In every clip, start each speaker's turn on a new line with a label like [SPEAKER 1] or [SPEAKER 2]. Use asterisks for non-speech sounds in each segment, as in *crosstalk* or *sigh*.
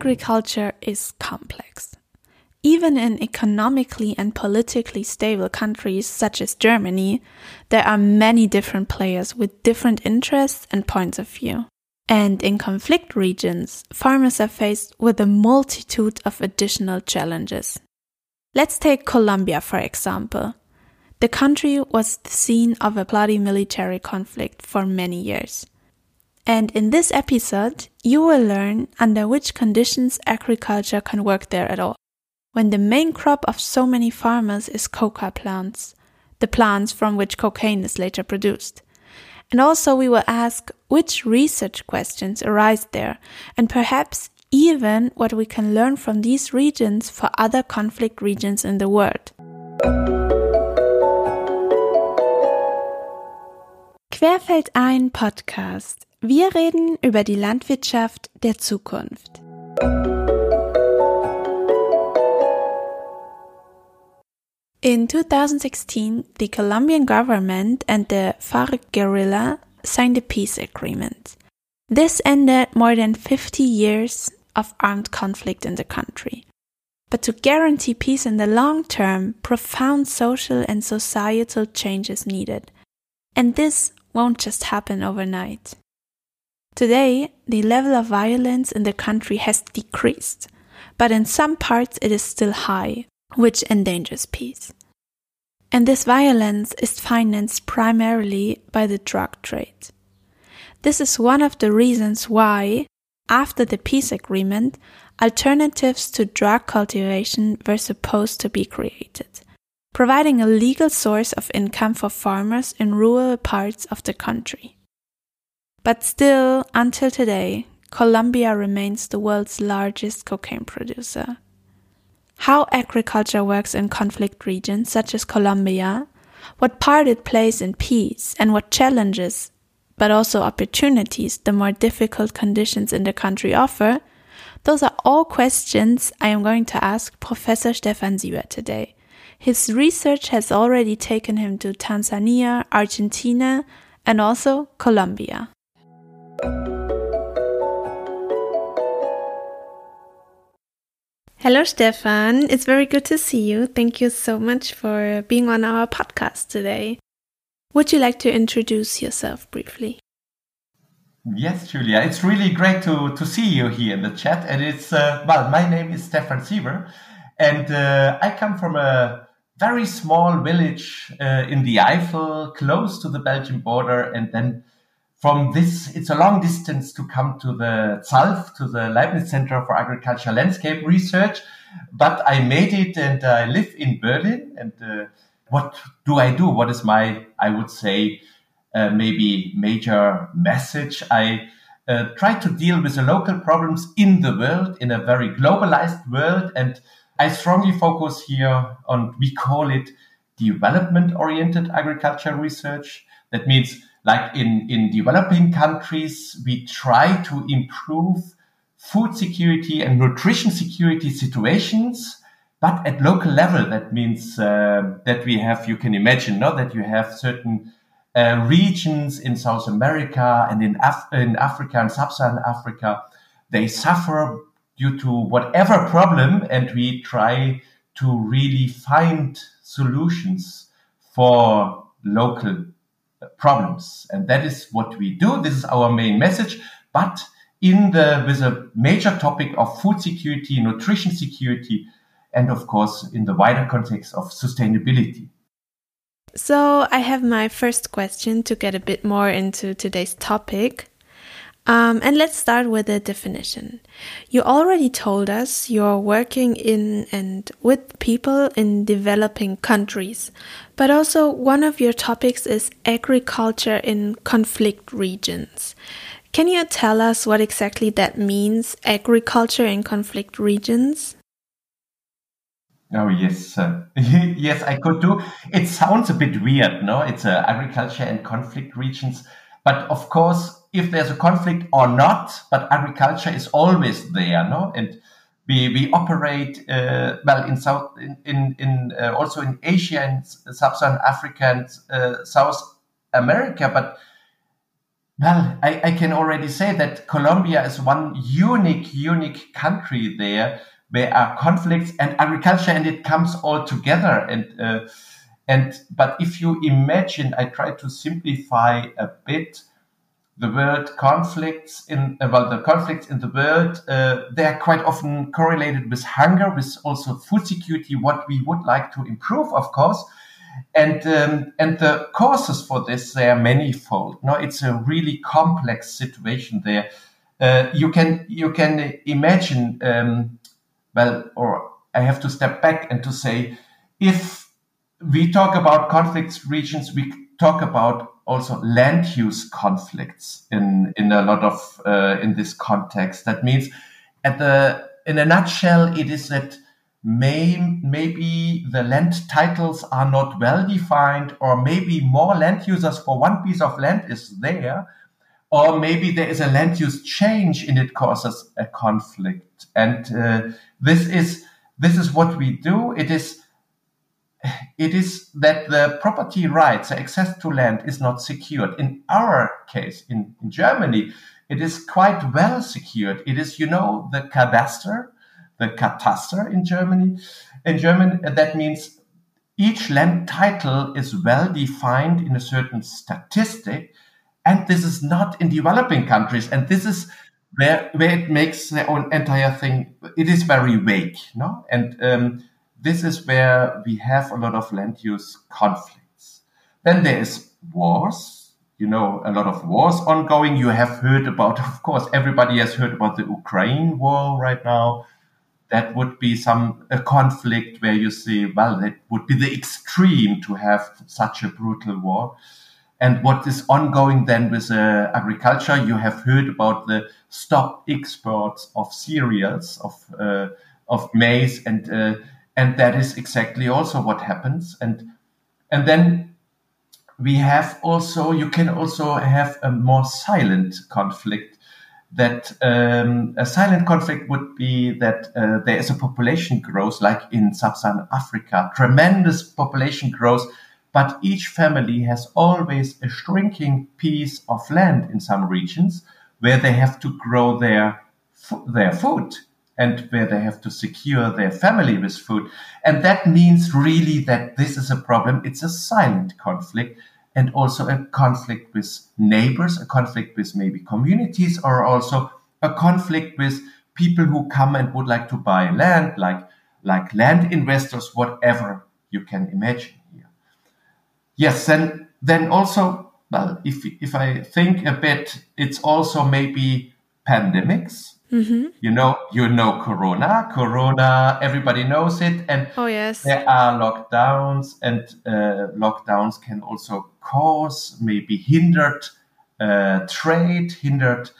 [SPEAKER 1] agriculture is complex. Even in economically and politically stable countries such as Germany, there are many different players with different interests and points of view. And in conflict regions, farmers are faced with a multitude of additional challenges. Let's take Colombia, for example. The country was the scene of a bloody military conflict for many years. And in this episode, you will learn under which conditions agriculture can work there at all. When the main crop of so many farmers is coca plants, the plants from which cocaine is later produced. And also we will ask which research questions arise there, and perhaps even what we can learn from these regions for other conflict regions in the world. Querfeldein Podcast. Wir reden über die Landwirtschaft der Zukunft. In 2016, the Colombian government and the FARC guerrilla signed a peace agreement. This ended more than 50 years of armed conflict in the country. But to guarantee peace in the long term, profound social and societal changes needed. And this won't just happen overnight. Today, the level of violence in the country has decreased, but in some parts it is still high, which endangers peace. And this violence is financed primarily by the drug trade. This is one of the reasons why, after the peace agreement, alternatives to drug cultivation were supposed to be created providing a legal source of income for farmers in rural parts of the country. But still, until today, Colombia remains the world's largest cocaine producer. How agriculture works in conflict regions such as Colombia, what part it plays in peace, and what challenges, but also opportunities the more difficult conditions in the country offer, those are all questions I am going to ask Professor Stefan Sieber today his research has already taken him to Tanzania, Argentina, and also Colombia. Hello, Stefan. It's very good to see you. Thank you so much for being on our podcast today. Would you like to introduce yourself briefly?
[SPEAKER 2] Yes, Julia. It's really great to, to see you here in the chat. And it's, uh, well, my name is Stefan Sieber, and uh, I come from a very small village uh, in the Eifel, close to the Belgian border. And then from this, it's a long distance to come to the ZALF, to the Leibniz Center for Agricultural Landscape Research. But I made it and I live in Berlin. And uh, what do I do? What is my, I would say, uh, maybe major message? I uh, try to deal with the local problems in the world, in a very globalized world. And I strongly focus here on, we call it development oriented agriculture research. That means like in, in developing countries, we try to improve food security and nutrition security situations, but at local level. That means uh, that we have, you can imagine, no, that you have certain uh, regions in South America and in, Af- in Africa and sub-Saharan Africa. They suffer due to whatever problem and we try to really find solutions for local problems. And that is what we do. This is our main message. But in the with a major topic of food security nutrition security and of course in the wider context of sustainability.
[SPEAKER 1] So i have my first question to get a bit more into today's topic um, and let's start with the definition. You already told us you're working in and with people in developing countries, but also one of your topics is agriculture in conflict regions. Can you tell us what exactly that means, agriculture in conflict regions?
[SPEAKER 2] Oh yes, uh, *laughs* yes, I could do. It sounds a bit weird, no? It's uh, agriculture and conflict regions, but of course, if there's a conflict or not, but agriculture is always there, no? And we, we operate uh, well in South in in, in uh, also in Asia and Sub-Saharan Africa and uh, South America, but well, I, I, can already say that Colombia is one unique, unique country there where are conflicts and agriculture, and it comes all together. And uh, and but if you imagine, I try to simplify a bit the world conflicts in uh, well the conflicts in the world uh, they are quite often correlated with hunger with also food security what we would like to improve of course. And um, and the causes for this they are manifold. No it's a really complex situation there. Uh, you can you can imagine um, well or i have to step back and to say if we talk about conflicts regions we talk about also land use conflicts in in a lot of uh, in this context. That means, at the in a nutshell, it is that may maybe the land titles are not well defined, or maybe more land users for one piece of land is there, or maybe there is a land use change and it causes a conflict. And uh, this is this is what we do. It is it is that the property rights, access to land is not secured. In our case, in, in Germany, it is quite well secured. It is, you know, the cadastre, the Kataster in Germany. In German, that means each land title is well defined in a certain statistic. And this is not in developing countries. And this is where, where it makes the own entire thing, it is very vague, no? And, um, this is where we have a lot of land use conflicts. Then there is wars. You know, a lot of wars ongoing. You have heard about, of course, everybody has heard about the Ukraine war right now. That would be some a conflict where you see, well, it would be the extreme to have such a brutal war. And what is ongoing then with uh, agriculture? You have heard about the stop exports of cereals, of uh, of maize, and uh, and that is exactly also what happens. And and then we have also you can also have a more silent conflict that um, a silent conflict would be that uh, there is a population growth like in sub-saharan africa. Tremendous population growth but each family has always a shrinking piece of land in some regions where they have to grow their their food and where they have to secure their family with food. And that means really that this is a problem. It's a silent conflict and also a conflict with neighbors, a conflict with maybe communities, or also a conflict with people who come and would like to buy land, like, like land investors, whatever you can imagine here. Yes, and then also, well, if, if I think a bit, it's also maybe pandemics Mm-hmm. You know, you know Corona. Corona, everybody knows it, and
[SPEAKER 1] oh yes,
[SPEAKER 2] there are lockdowns, and uh, lockdowns can also cause maybe hindered uh, trade, hindered.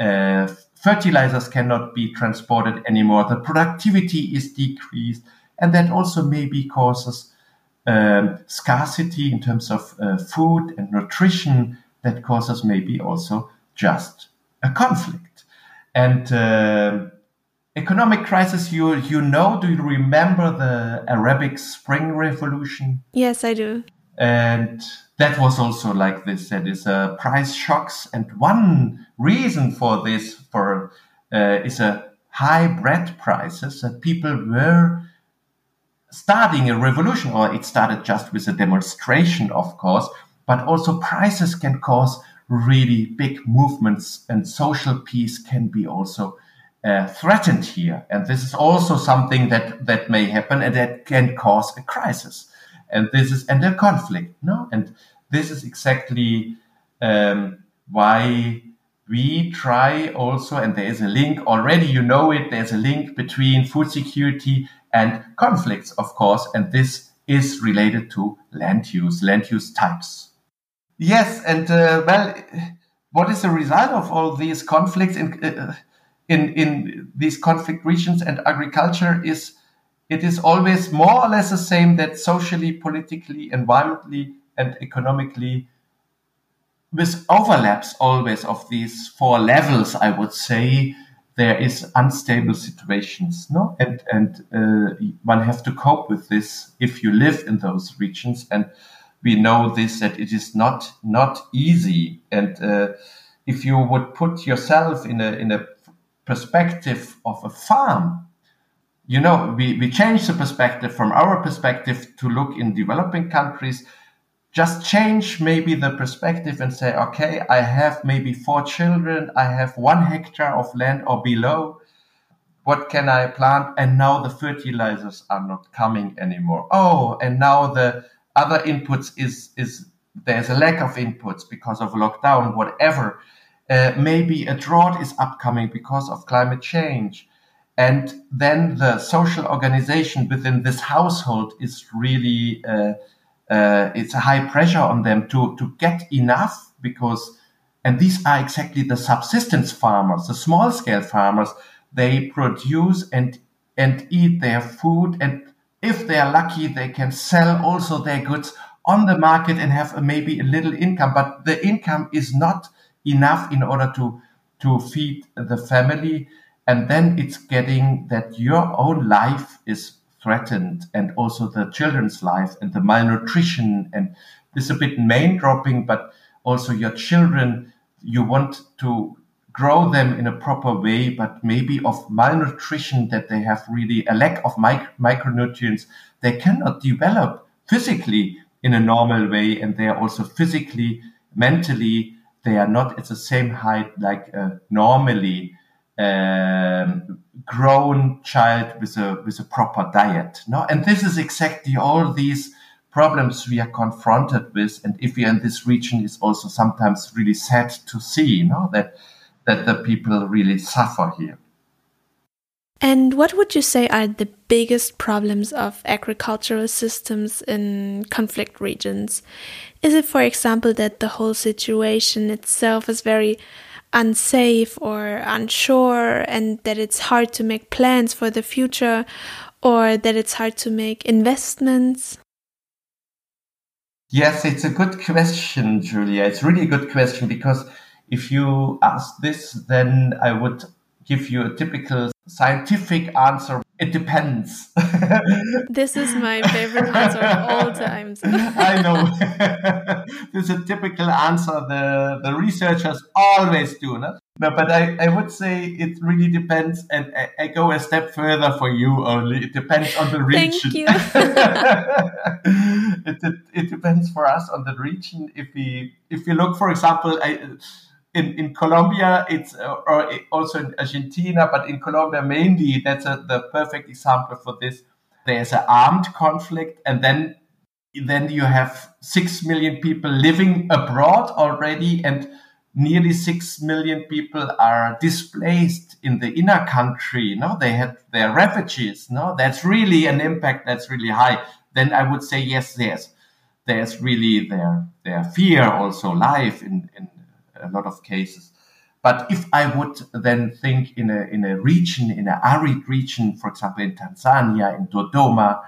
[SPEAKER 2] Uh, fertilizers cannot be transported anymore. The productivity is decreased, and that also maybe causes um, scarcity in terms of uh, food and nutrition. That causes maybe also just a conflict. And uh, economic crisis, you you know? Do you remember the Arabic Spring Revolution?
[SPEAKER 1] Yes, I do.
[SPEAKER 2] And that was also like this. That is uh, price shocks, and one reason for this for uh, is a high bread prices that people were starting a revolution, or it started just with a demonstration, of course, but also prices can cause really big movements and social peace can be also uh, threatened here. And this is also something that, that may happen and that can cause a crisis. And this is, and a conflict, no? And this is exactly, um, why we try also, and there is a link already, you know it, there's a link between food security and conflicts, of course, and this is related to land use, land use types. Yes, and uh, well, what is the result of all these conflicts in uh, in in these conflict regions and agriculture is it is always more or less the same that socially, politically, environmentally, and economically, with overlaps always of these four levels, I would say there is unstable situations, no, and and uh, one have to cope with this if you live in those regions. And we know this that it is not not easy and uh, if you would put yourself in a in a perspective of a farm, you know, we, we change the perspective from our perspective to look in developing countries. Just change maybe the perspective and say, okay, I have maybe four children, I have one hectare of land or below. What can I plant? And now the fertilizers are not coming anymore. Oh, and now the other inputs is is there's a lack of inputs because of lockdown, whatever. Uh, maybe a drought is upcoming because of climate change. And then the social organization within this household is really, uh, uh, it's a high pressure on them to, to get enough because, and these are exactly the subsistence farmers, the small scale farmers. They produce and, and eat their food. And if they are lucky, they can sell also their goods on the market and have a, maybe a little income, but the income is not enough in order to to feed the family and then it's getting that your own life is threatened and also the children's life and the malnutrition and this is a bit main dropping but also your children you want to grow them in a proper way but maybe of malnutrition that they have really a lack of mic- micronutrients they cannot develop physically in a normal way and they are also physically mentally they are not at the same height like a normally um, grown child with a with a proper diet. No, and this is exactly all these problems we are confronted with. And if we are in this region, it's also sometimes really sad to see, you know, that that the people really suffer here.
[SPEAKER 1] And what would you say are the biggest problems of agricultural systems in conflict regions? Is it, for example, that the whole situation itself is very unsafe or unsure and that it's hard to make plans for the future or that it's hard to make investments?
[SPEAKER 2] Yes, it's a good question, Julia. It's really a good question because if you ask this, then I would give you a typical scientific answer. It depends. *laughs*
[SPEAKER 1] this is my favorite answer of all times. *laughs*
[SPEAKER 2] I know. *laughs* this is a typical answer the, the researchers always do. No? No, but I, I would say it really depends, and I, I go a step further for you only. It depends on the region.
[SPEAKER 1] Thank you.
[SPEAKER 2] it, it, it depends for us on the region. If we if we look, for example, I, in, in Colombia, it's uh, or also in Argentina, but in Colombia mainly, that's a, the perfect example for this. There's an armed conflict, and then then you have six million people living abroad already, and nearly six million people are displaced in the inner country. No, they had their refugees. No, that's really an impact that's really high. Then I would say yes, yes. there's really their their fear also life in, in a lot of cases. But if I would then think in a, in a region, in an arid region, for example, in Tanzania, in Dodoma,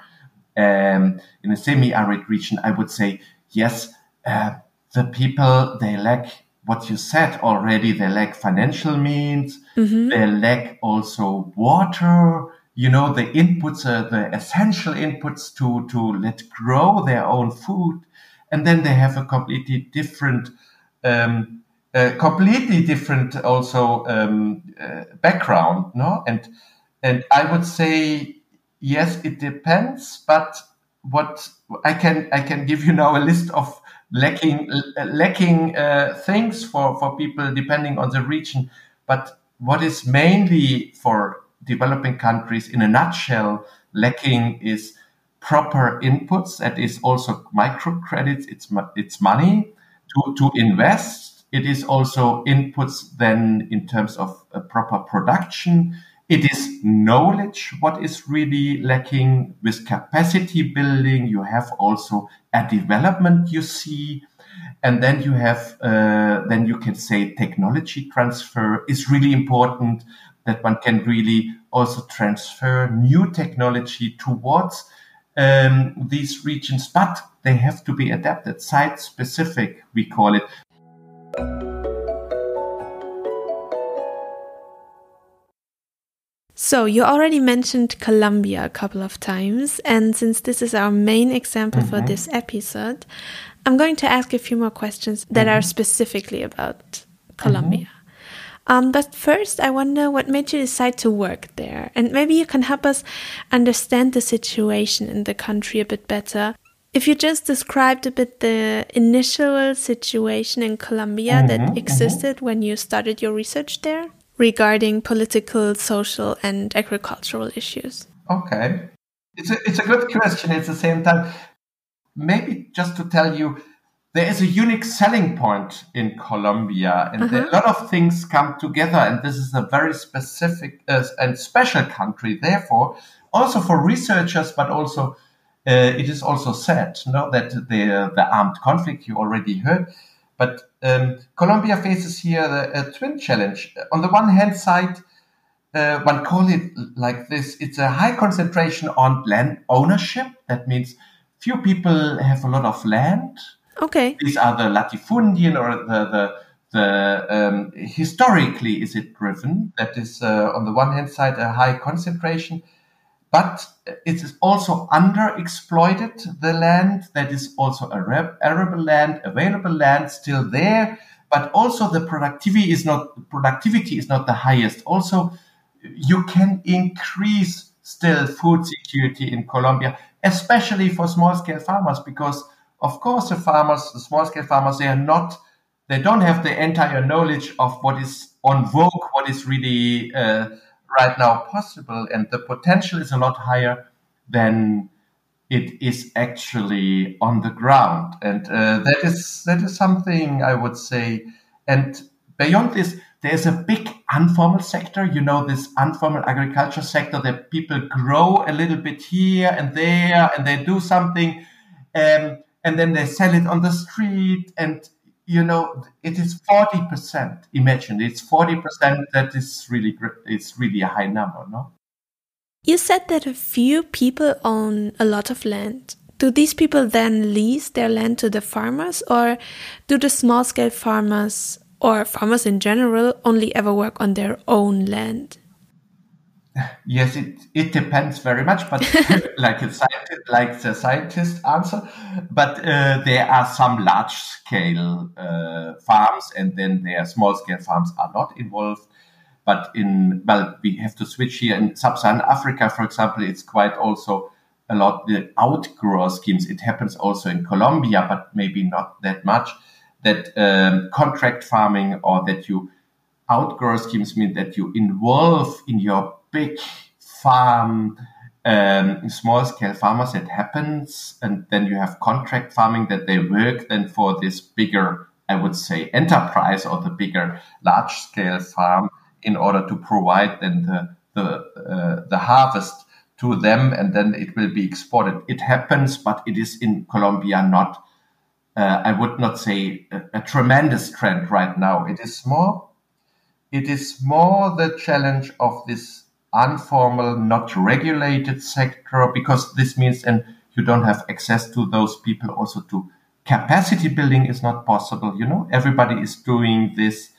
[SPEAKER 2] um, in a semi-arid region, I would say, yes, uh, the people, they lack what you said already. They lack financial means. Mm-hmm. They lack also water. You know, the inputs, uh, the essential inputs to, to let grow their own food. And then they have a completely different um, completely different also um, uh, background, no? And and I would say yes, it depends, but what I can I can give you now a list of lacking lacking uh, things for for people depending on the region, but what is mainly for developing countries in a nutshell lacking is proper inputs that is also microcredits it's it's money to to invest it is also inputs then in terms of a proper production. It is knowledge, what is really lacking with capacity building. You have also a development you see. And then you have, uh, then you can say technology transfer is really important that one can really also transfer new technology towards um, these regions, but they have to be adapted, site specific, we call it.
[SPEAKER 1] So, you already mentioned Colombia a couple of times, and since this is our main example mm-hmm. for this episode, I'm going to ask a few more questions that mm-hmm. are specifically about Colombia. Mm-hmm. Um, but first, I wonder what made you decide to work there. And maybe you can help us understand the situation in the country a bit better. If you just described a bit the initial situation in Colombia mm -hmm, that mm-hmm. existed mm -hmm. when you started your research there regarding political, social, and agricultural issues.
[SPEAKER 2] Okay. It's a, it's a good question at the same time. Maybe just to tell you, there is a unique selling point in Colombia, and uh-huh. a lot of things come together. And this is a very specific uh, and special country. Therefore, also for researchers, but also uh, it is also said, no, that the the armed conflict you already heard, but um, Colombia faces here a, a, twin challenge. On the one hand side, uh, one call it like this: it's a high concentration on land ownership. That means few people have a lot of land
[SPEAKER 1] Okay.
[SPEAKER 2] These are the latifundian or the the, the um, historically is it driven. That is uh, on the one hand side a high concentration, but it is also underexploited. The land that is also arable land, available land still there, but also the productivity is not productivity is not the highest. Also, you can increase still food security in Colombia, especially for small scale farmers, because of course, the farmers, the small scale farmers, they are not, they don't have the entire knowledge of what is on vogue, what is really uh, right now possible, and the potential is a lot higher than it is actually on the ground, and uh, that is that is something I would say. And beyond this, there is a big informal sector. You know, this informal agriculture sector that people grow a little bit here and there, and they do something. Um, and then they sell it on the street and you know it is 40% imagine it's 40% that is really it's really a high number no?
[SPEAKER 1] You said that a few people own a lot of land. Do these people then lease their land to the farmers or do the small scale farmers or farmers in general only ever work on their own land
[SPEAKER 2] Yes, it, it depends very much, but *laughs* like a scientist, like the scientist answer. But uh, there are some large scale uh, farms, and then there are small scale farms are not involved. But in well, we have to switch here in sub-Saharan Africa, for example, it's quite also a lot the outgrower schemes. It happens also in Colombia, but maybe not that much. That um, contract farming or that you outgrower schemes mean that you involve in your big farm, um, small scale farmers, it happens. And then you have contract farming that they work then for this bigger, I would say, enterprise or the bigger large scale farm in order to provide then the, the, uh, the harvest to them and then it will be exported. It happens, but it is in Colombia not, uh, I would not say a, a tremendous trend right now. It is more, it is more the challenge of this informal, not regulated sector, because this means and you don't have access to those people also to capacity building is not possible. You know, everybody is doing this.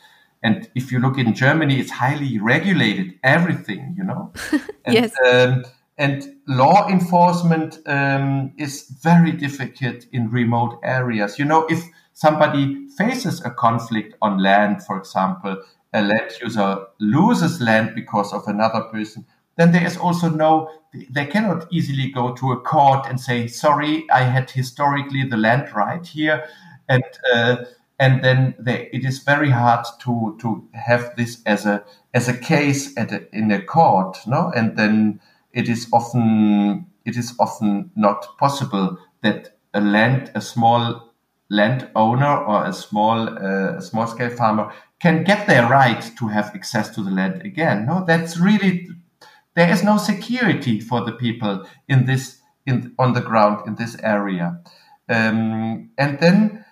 [SPEAKER 2] And if you look in Germany, it's highly regulated, everything, you know. *laughs*
[SPEAKER 1] and, yes.
[SPEAKER 2] Um, and law enforcement um, is very difficult in remote areas. You know, if somebody faces a conflict on land, for example, a land user loses land because of another person, then there is also no, they cannot easily go to a court and say, sorry, I had historically the land right here. And, uh, and then they, it is very hard to, to have this as a, as a case at a, in a court, no? And then it is often, it is often not possible that a land, a small landowner or a small, uh, small scale farmer can get their right to have access to the land again. No, that's really there is no security for the people in this in on the ground in this area. Um, and then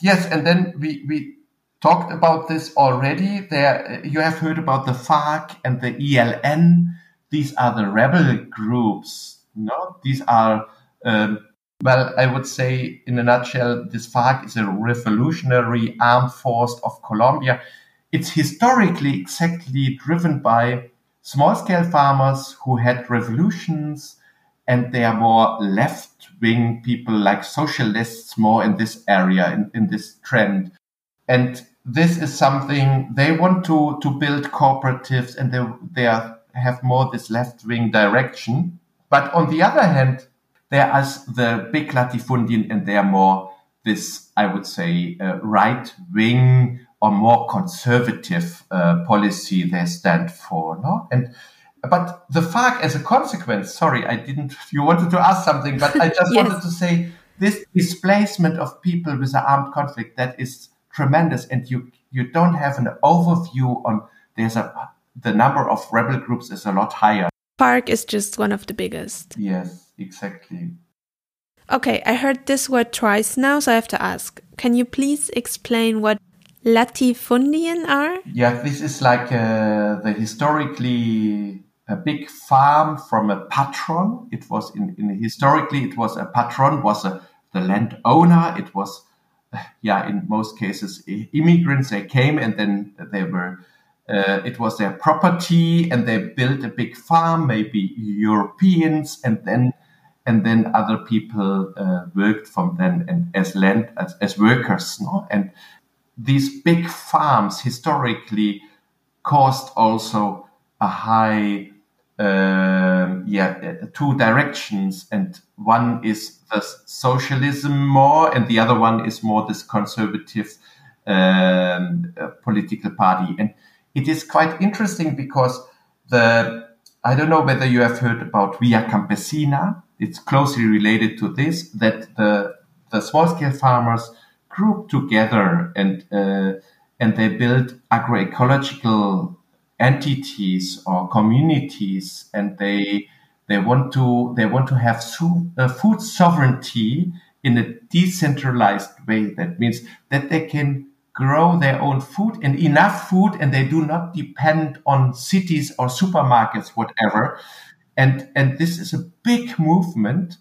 [SPEAKER 2] yes, and then we we talked about this already. There you have heard about the FARC and the ELN. These are the rebel groups. No, these are um, well, I would say in a nutshell, this FARC is a revolutionary armed force of Colombia. It's historically exactly driven by small scale farmers who had revolutions and they are more left wing people like socialists more in this area, in, in this trend. And this is something they want to, to build cooperatives and they, they are, have more this left wing direction. But on the other hand, there is the big latifundien and they are more this, I would say, uh, right wing or more conservative uh, policy they stand for. No? And but the FARC, as a consequence, sorry, I didn't. *laughs* You wanted to ask something, but I just *laughs* yes. wanted to say this displacement of people with an armed conflict that is tremendous, and you you don't have an overview on. There's a the number of rebel groups is a lot higher.
[SPEAKER 1] FARC is just one of the biggest.
[SPEAKER 2] Yes, exactly.
[SPEAKER 1] Okay, I heard this word twice now, so I have to ask. Can you please explain what latifundian are?
[SPEAKER 2] Yeah, this is like uh, the historically a big farm from a patron. It was in, in historically it was a patron was a, the landowner. It was *laughs* yeah in most cases immigrants. They came and then they were. Uh, it was their property and they built a big farm, maybe Europeans, and then and then other people uh, worked from then and as land as, as workers. No? And these big farms historically caused also a high uh, yeah two directions and one is the socialism more and the other one is more this conservative um, uh, political party and it is quite interesting because the i don't know whether you have heard about via campesina it's closely related to this that the the small scale farmers group together and uh, and they build agroecological entities or communities and they they want to they want to have su- uh, food sovereignty in a decentralized way. That means that they can grow their own food and enough food and they do not depend on cities or supermarkets whatever and and this is a big movement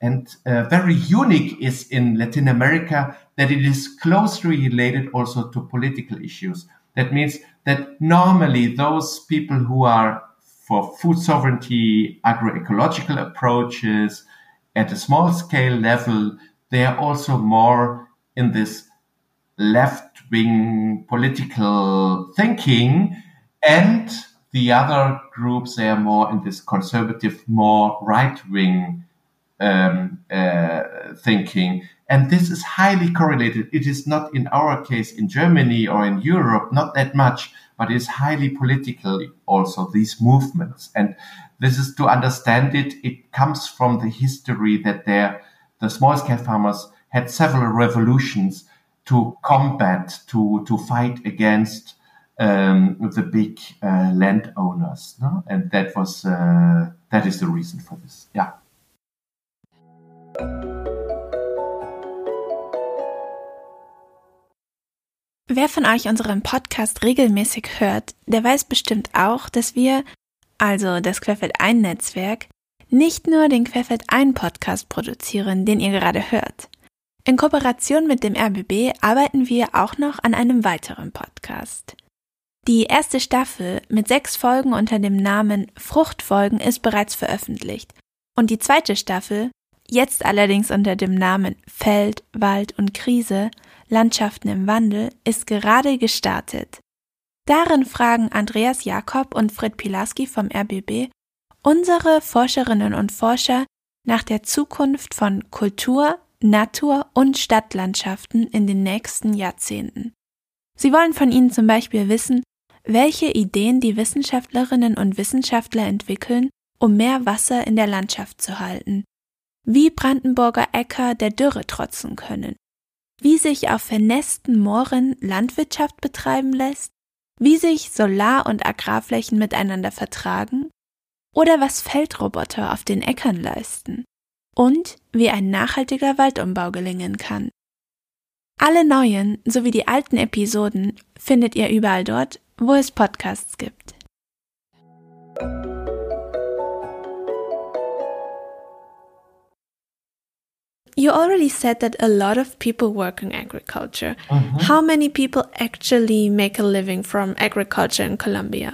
[SPEAKER 2] and uh, very unique is in latin america that it is closely related also to political issues that means that normally those people who are for food sovereignty, agroecological approaches at a small scale level, they are also more in this left wing political thinking. And the other groups, they are more in this conservative, more right wing um, uh, thinking. And this is highly correlated. It is not in our case in Germany or in Europe, not that much, but it's highly political also, these movements. And this is to understand it, it comes from the history that there, the small scale farmers had several revolutions to combat, to, to fight against um, the big uh, landowners. No? And that was, uh, that is the reason for this. Yeah.
[SPEAKER 1] Wer von euch unseren Podcast regelmäßig hört, der weiß bestimmt auch, dass wir, also das Querfeld ein Netzwerk, nicht nur den Querfeld ein Podcast produzieren, den ihr gerade hört. In Kooperation mit dem RBB arbeiten wir auch noch an einem weiteren Podcast. Die erste Staffel mit sechs Folgen unter dem Namen Fruchtfolgen ist bereits veröffentlicht und die zweite Staffel, jetzt allerdings unter dem Namen Feld, Wald und Krise, Landschaften im Wandel ist gerade gestartet. Darin fragen Andreas Jakob und Fred Pilarski vom RBB unsere Forscherinnen und Forscher nach der Zukunft von Kultur, Natur und Stadtlandschaften in den nächsten Jahrzehnten. Sie wollen von ihnen zum Beispiel wissen, welche Ideen die Wissenschaftlerinnen und Wissenschaftler entwickeln, um mehr Wasser in der Landschaft zu halten, wie Brandenburger Äcker der Dürre trotzen können, wie sich auf vernässten Mooren Landwirtschaft betreiben lässt, wie sich Solar- und Agrarflächen miteinander vertragen. Oder was Feldroboter auf den Äckern leisten. Und wie ein nachhaltiger Waldumbau gelingen kann. Alle neuen sowie die alten Episoden findet ihr überall dort, wo es Podcasts gibt. you already said that a lot of people work in agriculture. Mm -hmm. How many people actually make a living from agriculture in Colombia?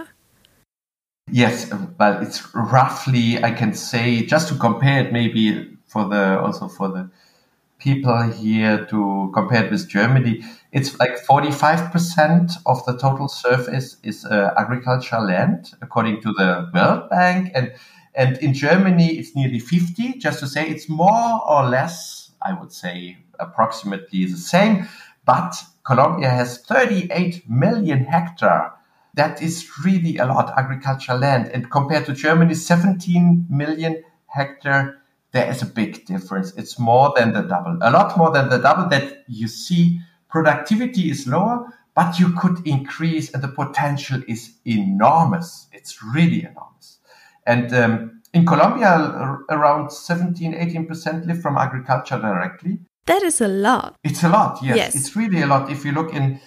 [SPEAKER 2] Yes, well, it's roughly I can say just to compare it maybe for the also for the people here to compare it with Germany. It's like 45% of the total surface is uh, agricultural land, according to the World Bank. And, and in Germany, it's nearly 50. Just to say, it's more or less, I would say, approximately the same. But Colombia has 38 million hectare. That is really a lot agricultural land. And compared to Germany, 17 million hectare there is a big difference. It's more than the double, a lot more than the double that you see. Productivity is lower, but you could increase and the potential is enormous. It's really enormous. And um, in Colombia, around 17, 18% live from agriculture directly.
[SPEAKER 1] That is a lot.
[SPEAKER 2] It's a lot, yes.
[SPEAKER 1] yes.
[SPEAKER 2] It's really a lot. If you look in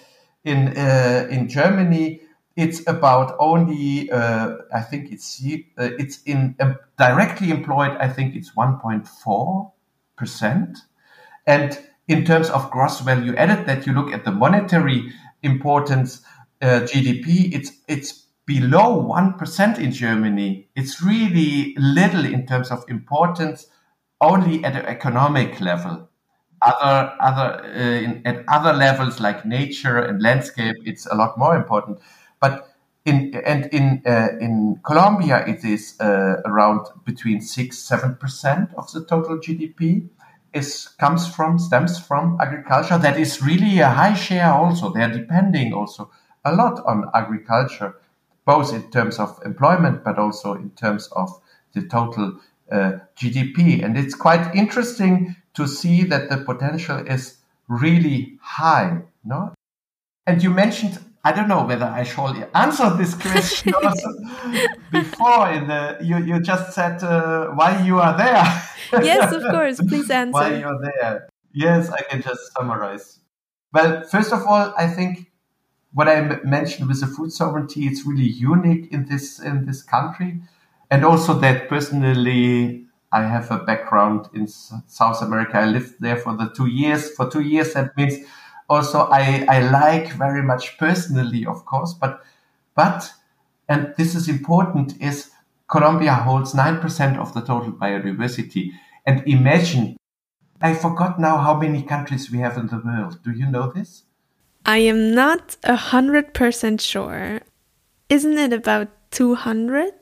[SPEAKER 2] in uh, in Germany, it's about only uh, I think it's uh, it's in directly employed. I think it's 1.4 percent, and in terms of gross value added, that you look at the monetary importance uh, GDP, it's it's below one percent in Germany. It's really little in terms of importance, only at an economic level. Other other uh, in, at other levels like nature and landscape, it's a lot more important. But in and in uh, in Colombia, it is uh, around between six seven percent of the total GDP is comes from stems from agriculture. That is really a high share. Also, they are depending also a lot on agriculture, both in terms of employment, but also in terms of the total uh, GDP. And it's quite interesting to see that the potential is really high. No, and you mentioned I don't know whether I shall answer this question *laughs* before. In the you you just said uh, why you are there. *laughs*
[SPEAKER 1] yes, of *laughs* course. Please answer.
[SPEAKER 2] why you're there? Yes, I can just summarize. Well, first of all, I think what I mentioned with the food sovereignty, it's really unique in this in this country, and also that personally, I have a background in South America. I lived there for the two years. For two years, that means also I, I like very much personally, of course, but but and this is important is Colombia holds 9% of the total biodiversity. And imagine, I forgot now how many countries we have in the world. Do you know this?
[SPEAKER 1] I am not a hundred percent sure. Isn't it about 200?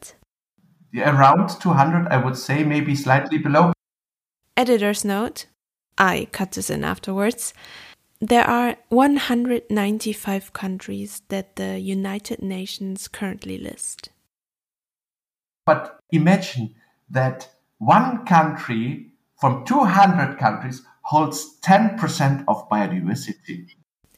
[SPEAKER 2] Yeah, around 200, I would say, maybe slightly below.
[SPEAKER 1] Editor's note. I cut this in afterwards. There are 195 countries that the United Nations currently list.
[SPEAKER 2] But imagine that one country from 200 countries holds 10% of biodiversity.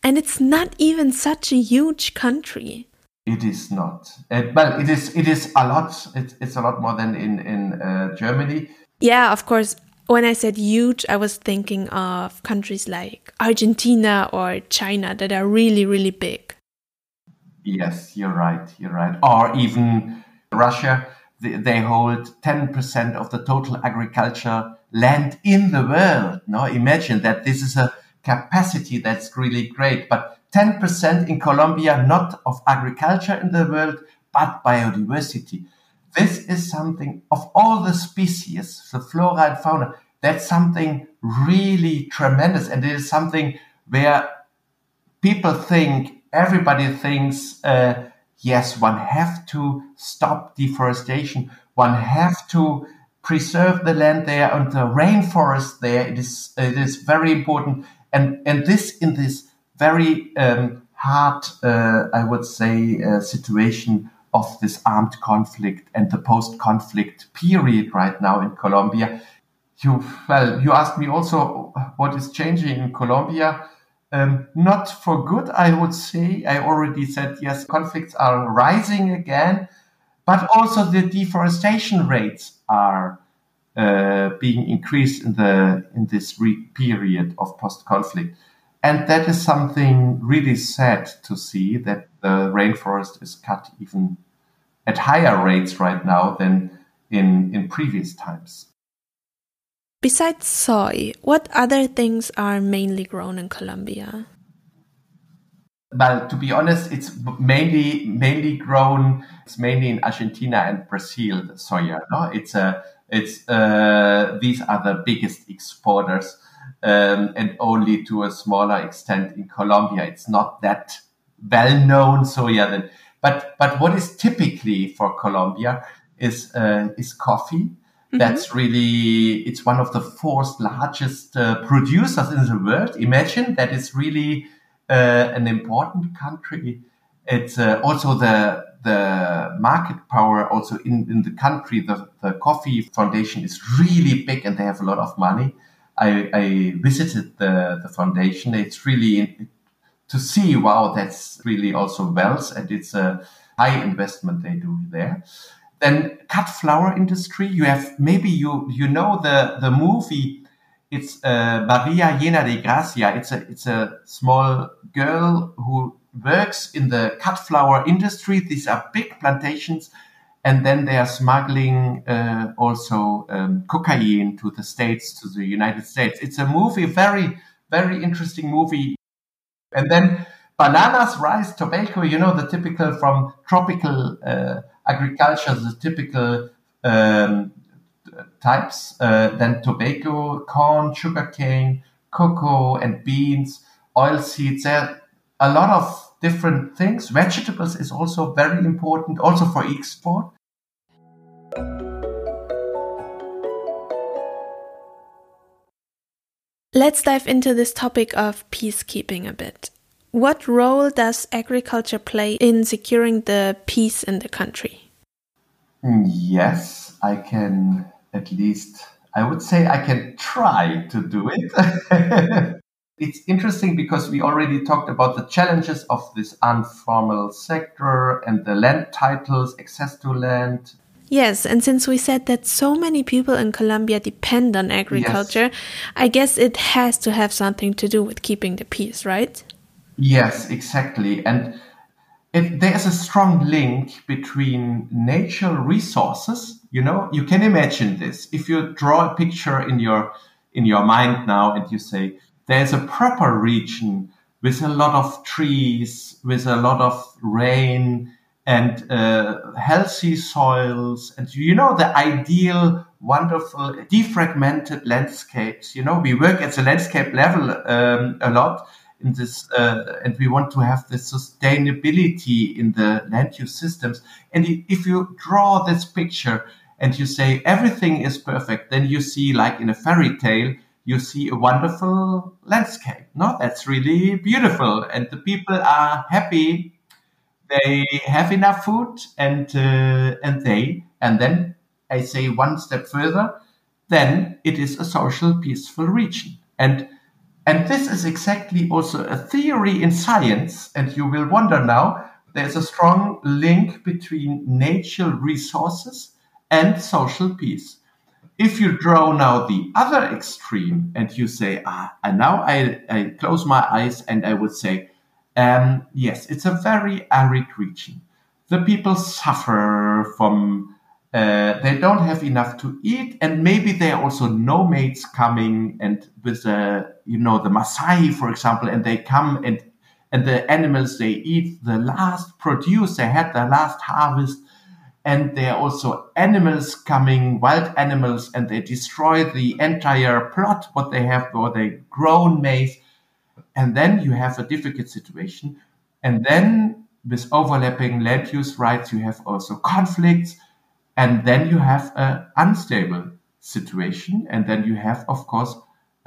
[SPEAKER 1] And it's not even such a huge country.
[SPEAKER 2] It is not. Uh, well, it is. It is a lot. It, it's a lot more than in in uh, Germany.
[SPEAKER 1] Yeah, of course when I said huge, I was thinking of countries like Argentina or China that are really, really big.
[SPEAKER 2] Yes, you're right. You're right. Or even Russia, they, hold 10% of the total agriculture land in the world. No, imagine that this is a capacity that's really great. But 10% in Colombia, not of agriculture in the world, but biodiversity this is something of all the species, the flora and fauna, that's something really tremendous. And it is something where people think, everybody thinks, uh, yes, one have to stop deforestation. One have to preserve the land there and the rainforest there. It is, it is very important. And, and this in this very um, hard, uh, I would say, uh, situation of this armed conflict and the post-conflict period right now in Colombia. You well, you asked me also what is changing in Colombia. Um, not for good, I would say. I already said yes, conflicts are rising again, but also the deforestation rates are uh, being increased in the in this re- period of post-conflict. And that is something really sad to see that the rainforest is cut even at higher rates right now than in, in previous times.
[SPEAKER 1] Besides soy, what other things are mainly grown in Colombia?
[SPEAKER 2] Well, to be honest, it's mainly mainly grown. It's mainly in Argentina and Brazil. The soya, no, it's a It's uh, these are the biggest exporters, um, and only to a smaller extent in Colombia. It's not that well known. So yeah, then, but but what is typically for Colombia is uh, is coffee. Mm-hmm. That's really it's one of the fourth largest uh, producers in the world. Imagine that is really uh, an important country. It's uh, also the the market power also in, in the country. The, the coffee foundation is really big and they have a lot of money. I, I visited the, the foundation. It's really to see, wow, that's really also wealth and it's a high investment they do there. Then cut flower industry. You have maybe you you know the the movie. It's uh, Maria Llena de Gracia. It's a it's a small girl who works in the cut flower industry. These are big plantations, and then they are smuggling uh, also um, cocaine to the states, to the United States. It's a movie, very very interesting movie. And then bananas, rice, tobacco. You know the typical from tropical uh, agriculture, the typical um, types. Uh, then tobacco, corn, sugarcane, cocoa, and beans, oil seeds. There are a lot of different things. Vegetables is also very important, also for export.
[SPEAKER 1] Let's dive into this topic of peacekeeping a bit. What role does agriculture play in securing the peace in the country?
[SPEAKER 2] Yes, I can at least, I would say I can try to do it. *laughs* It's interesting because we already talked about the challenges of this informal sector and the land titles, access to land.
[SPEAKER 1] Yes, and since we said that so many people in Colombia depend on agriculture, yes. I guess it has to have something to do with keeping the peace, right?
[SPEAKER 2] Yes, exactly. And it, there's a strong link between natural resources. You know, you can imagine this. If you draw a picture in your in your mind now and you say, there's a proper region with a lot of trees, with a lot of rain and uh, healthy soils. And you know, the ideal, wonderful, defragmented landscapes. You know, we work at the landscape level um, a lot in this, uh, and we want to have the sustainability in the land use systems. And if you draw this picture and you say everything is perfect, then you see, like in a fairy tale, you see a wonderful landscape. No, that's really beautiful, and the people are happy. They have enough food, and uh, and they and then I say one step further, then it is a social peaceful region, and and this is exactly also a theory in science. And you will wonder now, there's a strong link between natural resources and social peace if you draw now the other extreme and you say, ah, and now I, I close my eyes and I would say, um, yes, it's a very arid region. The people suffer from, uh, they don't have enough to eat, and maybe there are also nomads coming and with, uh, you know, the Maasai, for example, and they come and and the animals they eat the last produce they had the last harvest and there are also animals coming, wild animals, and they destroy the entire plot, what they have, or they grown maize. And then you have a difficult situation. And then with overlapping land use rights, you have also conflicts. And then you have an unstable situation. And then you have, of course,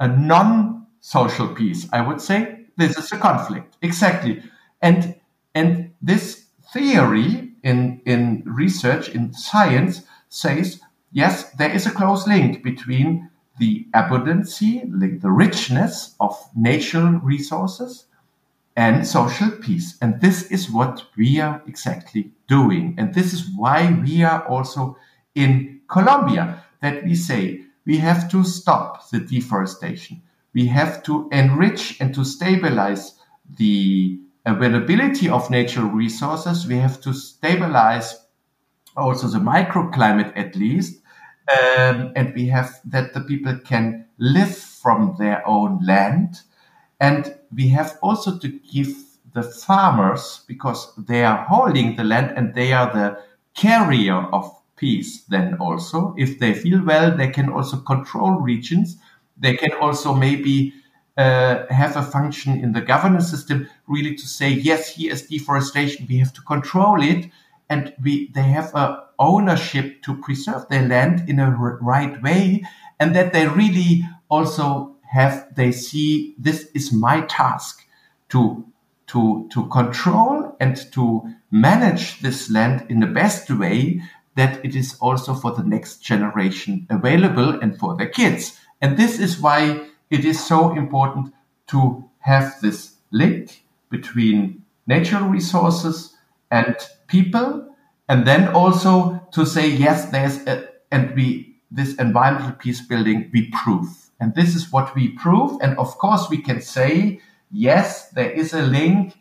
[SPEAKER 2] a non social peace. I would say this is a conflict. Exactly. And, and this theory in, in research, in science, says yes, there is a close link between the abundancy, the richness of natural resources and social peace. And this is what we are exactly doing. And this is why we are also in Colombia that we say we have to stop the deforestation. We have to enrich and to stabilize the availability of natural resources, we have to stabilize also the microclimate at least. Um, and we have that the people can live from their own land. And we have also to give the farmers, because they are holding the land and they are the carrier of peace then also. If they feel well, they can also control regions. They can also maybe uh, have a function in the governance system really to say, yes, here is deforestation. We have to control it. And we, they have a ownership to preserve their land in a right way. And that they really also have, they see this is my task to, to, to control and to manage this land in the best way that it is also for the next generation available and for their kids. And this is why it is so important to have this link between natural resources and people. And then also to say, yes, there's a, and we, this environmental peace building, we prove. And this is what we prove. And of course, we can say, yes, there is a link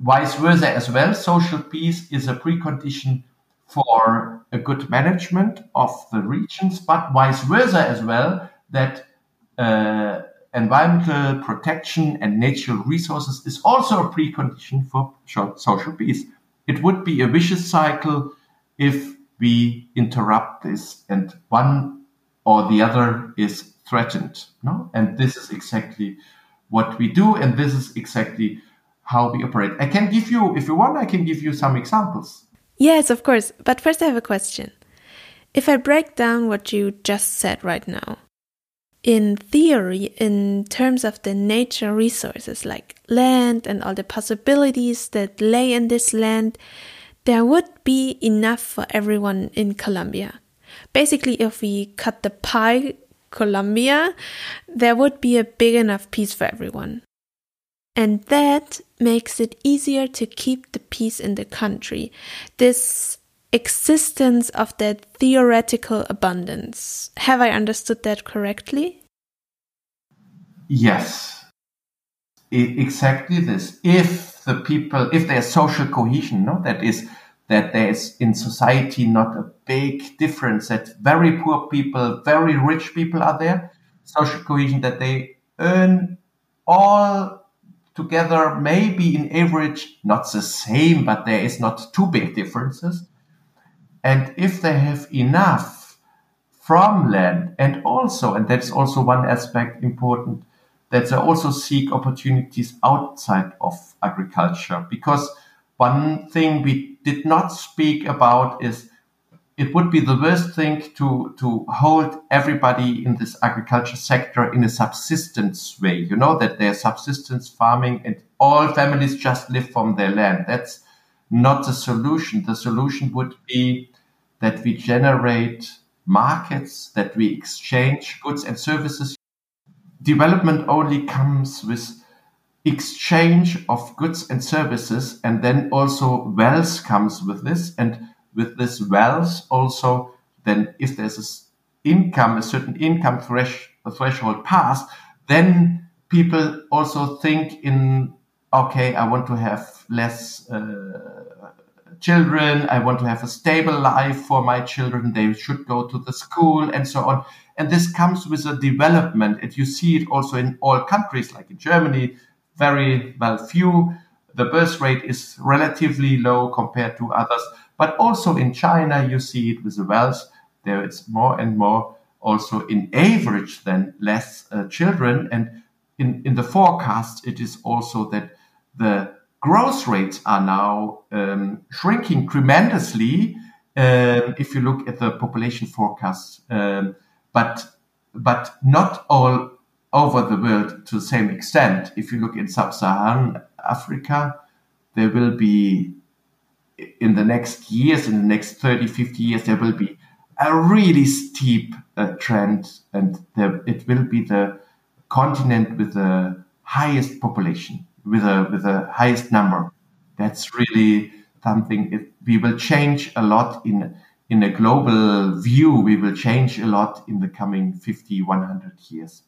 [SPEAKER 2] vice versa as well. Social peace is a precondition for a good management of the regions, but vice versa as well, that uh, environmental protection and natural resources is also a precondition for social peace. It would be a vicious cycle if we interrupt this and one or the other is threatened. No? And this is exactly what we do, and this is exactly how we operate. I can give you, if you want, I can give you some examples.
[SPEAKER 1] Yes, of course. But first, I have a question. If I break down what you just said right now, in theory, in terms of the nature resources like land and all the possibilities that lay in this land, there would be enough for everyone in Colombia. Basically, if we cut the pie Colombia, there would be a big enough piece for everyone. And that makes it easier to keep the peace in the country. This existence of that theoretical abundance. Have I understood that correctly?
[SPEAKER 2] Yes. exactly this. If the people, if there's social cohesion, no, that is, that there's in society not a big difference, that very poor people, very rich people are there, social cohesion, that they earn all together, maybe in average, not the same, but there is not too big differences. And if they have enough from land and also, and that's also one aspect important, that they also seek opportunities outside of agriculture. Because one thing we did not speak about is it would be the worst thing to to hold everybody in this agriculture sector in a subsistence way. You know that there's subsistence farming and all families just live from their land. That's not the solution. The solution would be that we generate markets, that we exchange goods and services. Development only comes with exchange of goods and services, and then also wealth comes with this. And with this wealth also, then if there's a income, a certain income thresh, threshold passed, then people also think in, okay, I want to have less uh, children. I want to have a stable life for my children. They should go to the school and so on. And this comes with a development. And you see it also in all countries, like in Germany, very well few. The birth rate is relatively low compared to others. But also in China, you see it with the wealth. There is more and more also in average than less uh, children. And in, in the forecast, it is also that the growth rates are now um, shrinking tremendously. Um, if you look at the population forecasts, um, but but not all over the world to the same extent. If you look in sub-Saharan Africa, there will be in the next years, in the next 30, 50 years, there will be a really steep uh, trend and there, it will be the continent with the highest population, with a, with the highest number. That's really something it, we will change a lot in, in a global view. We will change a lot in the coming 50, 100 years.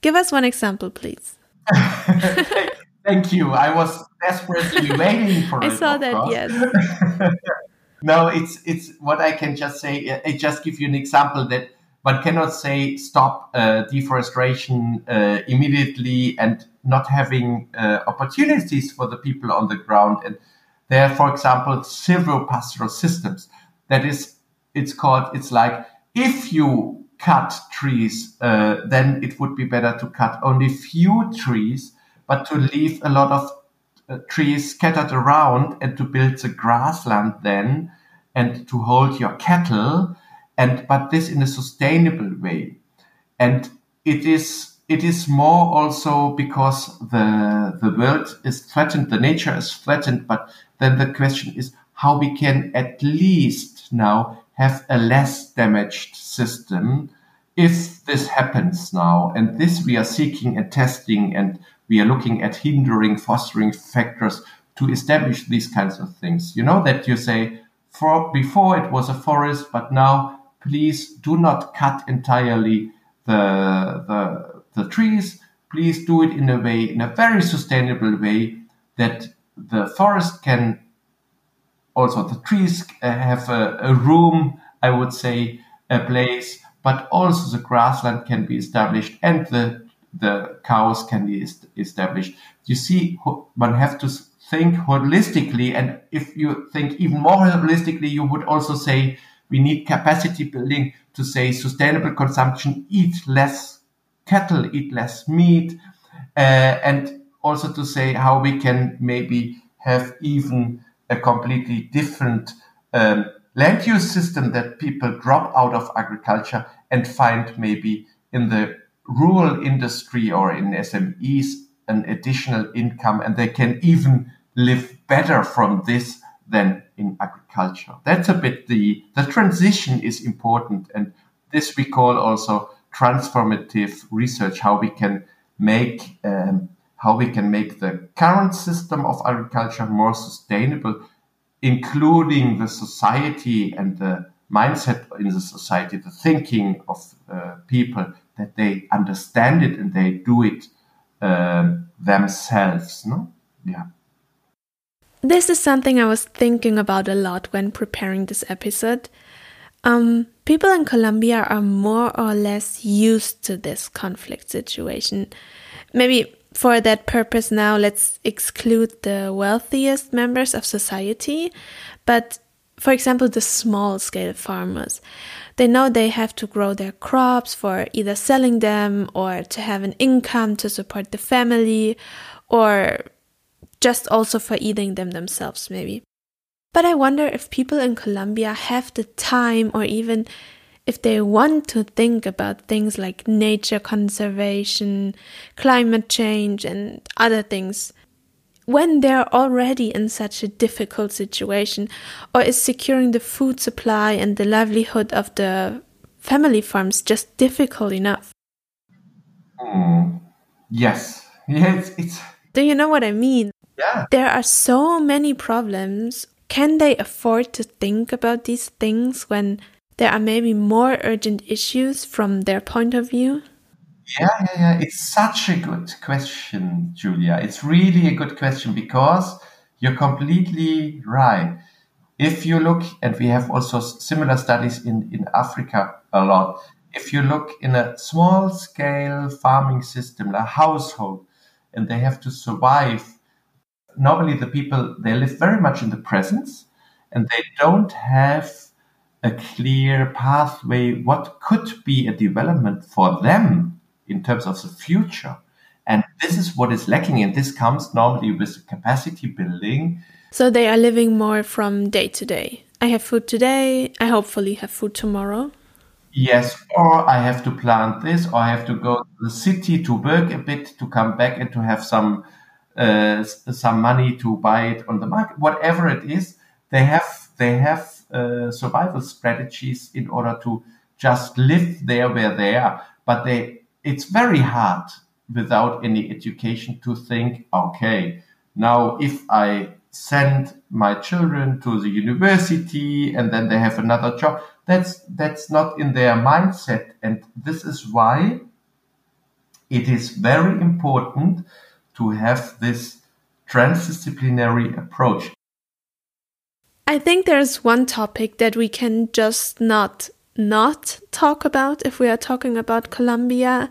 [SPEAKER 1] Give us one example, please. *laughs*
[SPEAKER 2] Thank you. I was desperately *laughs* waiting for
[SPEAKER 1] I
[SPEAKER 2] it.
[SPEAKER 1] I saw that. Yes. *laughs*
[SPEAKER 2] no, it's it's what I can just say. I just give you an example that one cannot say stop uh, deforestation uh, immediately and not having uh, opportunities for the people on the ground. And there, for example, several silvopastoral systems that is, it's called, it's like if you cut trees, uh, then it would be better to cut only few trees, but to leave a lot of uh, trees scattered around and to build the grassland then and to hold your cattle and but this in a sustainable way and it is it is more also because the the world is threatened the nature is threatened but then the question is how we can at least now have a less damaged system if this happens now. And this we are seeking and testing and we are looking at hindering fostering factors to establish these kinds of things. You know that you say for before it was a forest but now please do not cut entirely the, the, the trees. Please do it in a way, in a very sustainable way that the forest can also the trees uh, have a, a room, I would say, a place, but also the grassland can be established and the the cows can be established. You see, one have to think holistically, and if you think even more holistically, you would also say we need capacity building to say sustainable consumption, eat less cattle, eat less meat, uh, and also to say how we can maybe have even a completely different um, land use system that people drop out of agriculture and find maybe in the rural industry or in SMEs an additional income and they can even live better from this than in agriculture. That's a bit the, the transition is important. And this we call also transformative research, how we can make, um, how we can make the current system of agriculture more sustainable, including the society and the mindset in the society, the thinking of uh, people that they understand it and they do it uh, themselves. No, yeah.
[SPEAKER 1] This is something I was thinking about a lot when preparing this episode. Um, people in Colombia are more or less used to this conflict situation. Maybe for that purpose now, let's exclude the wealthiest members of society. But for example, the small scale farmers, they know they have to grow their crops for either selling them or to have an income to support the family or just also for eating them themselves, maybe. But I wonder if people in Colombia have the time or even if they want to think about things like nature conservation, climate change, and other things when they're already in such a difficult situation, or is securing the food supply and the livelihood of the family farms just difficult enough?
[SPEAKER 2] Mm, yes. *laughs* Yes, it's.
[SPEAKER 1] Do you know what I mean?
[SPEAKER 2] Yeah.
[SPEAKER 1] There are so many problems. Can they afford to think about these things when there are maybe more urgent issues from their point of view?
[SPEAKER 2] Yeah, yeah, yeah. It's such a good question, Julia. It's really a good question because you're completely right. If you look, and we have also similar studies in, in Africa a lot, if you look in a small scale farming system, a household, and they have to survive normally the people they live very much in the presence and they don't have a clear pathway what could be a development for them in terms of the future. And this is what is lacking and this comes normally with capacity building.
[SPEAKER 1] So they are living more from day to day. I have food today i hopefully have food tomorrow.
[SPEAKER 2] Yes or i have to plant this or i have to go to the city to work a bit to come back and to have some uh, some money to buy it on the market, whatever it is, they have they have uh, survival strategies in order to just live there where they are. But they it's very hard without any education to think, okay, now if I send my children to the university and then they have another job, that's that's not in their mindset, and this is why it is very important to have this transdisciplinary approach.
[SPEAKER 1] I think there's one topic that we can just not not talk about if we are talking about Colombia,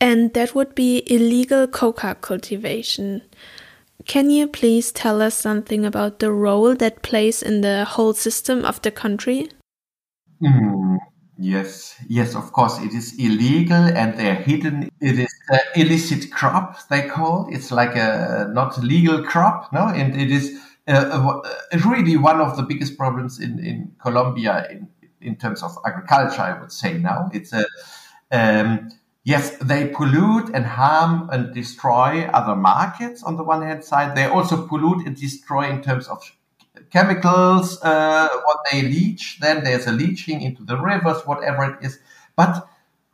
[SPEAKER 1] and that would be illegal coca cultivation. Can you please tell us something about the role that plays in the whole system of the country?
[SPEAKER 2] Mm, yes, yes, of course. It is illegal and they're hidden. It is illicit crop, they call it. It's like a not legal crop, no? And it is uh, really one of the biggest problems in, in Colombia in, in terms of agriculture, I would say now. It's a, um, yes, they pollute and harm and destroy other markets on the one hand side. They also pollute and destroy in terms of chemicals, uh, what they leach. Then there's a leaching into the rivers, whatever it is. But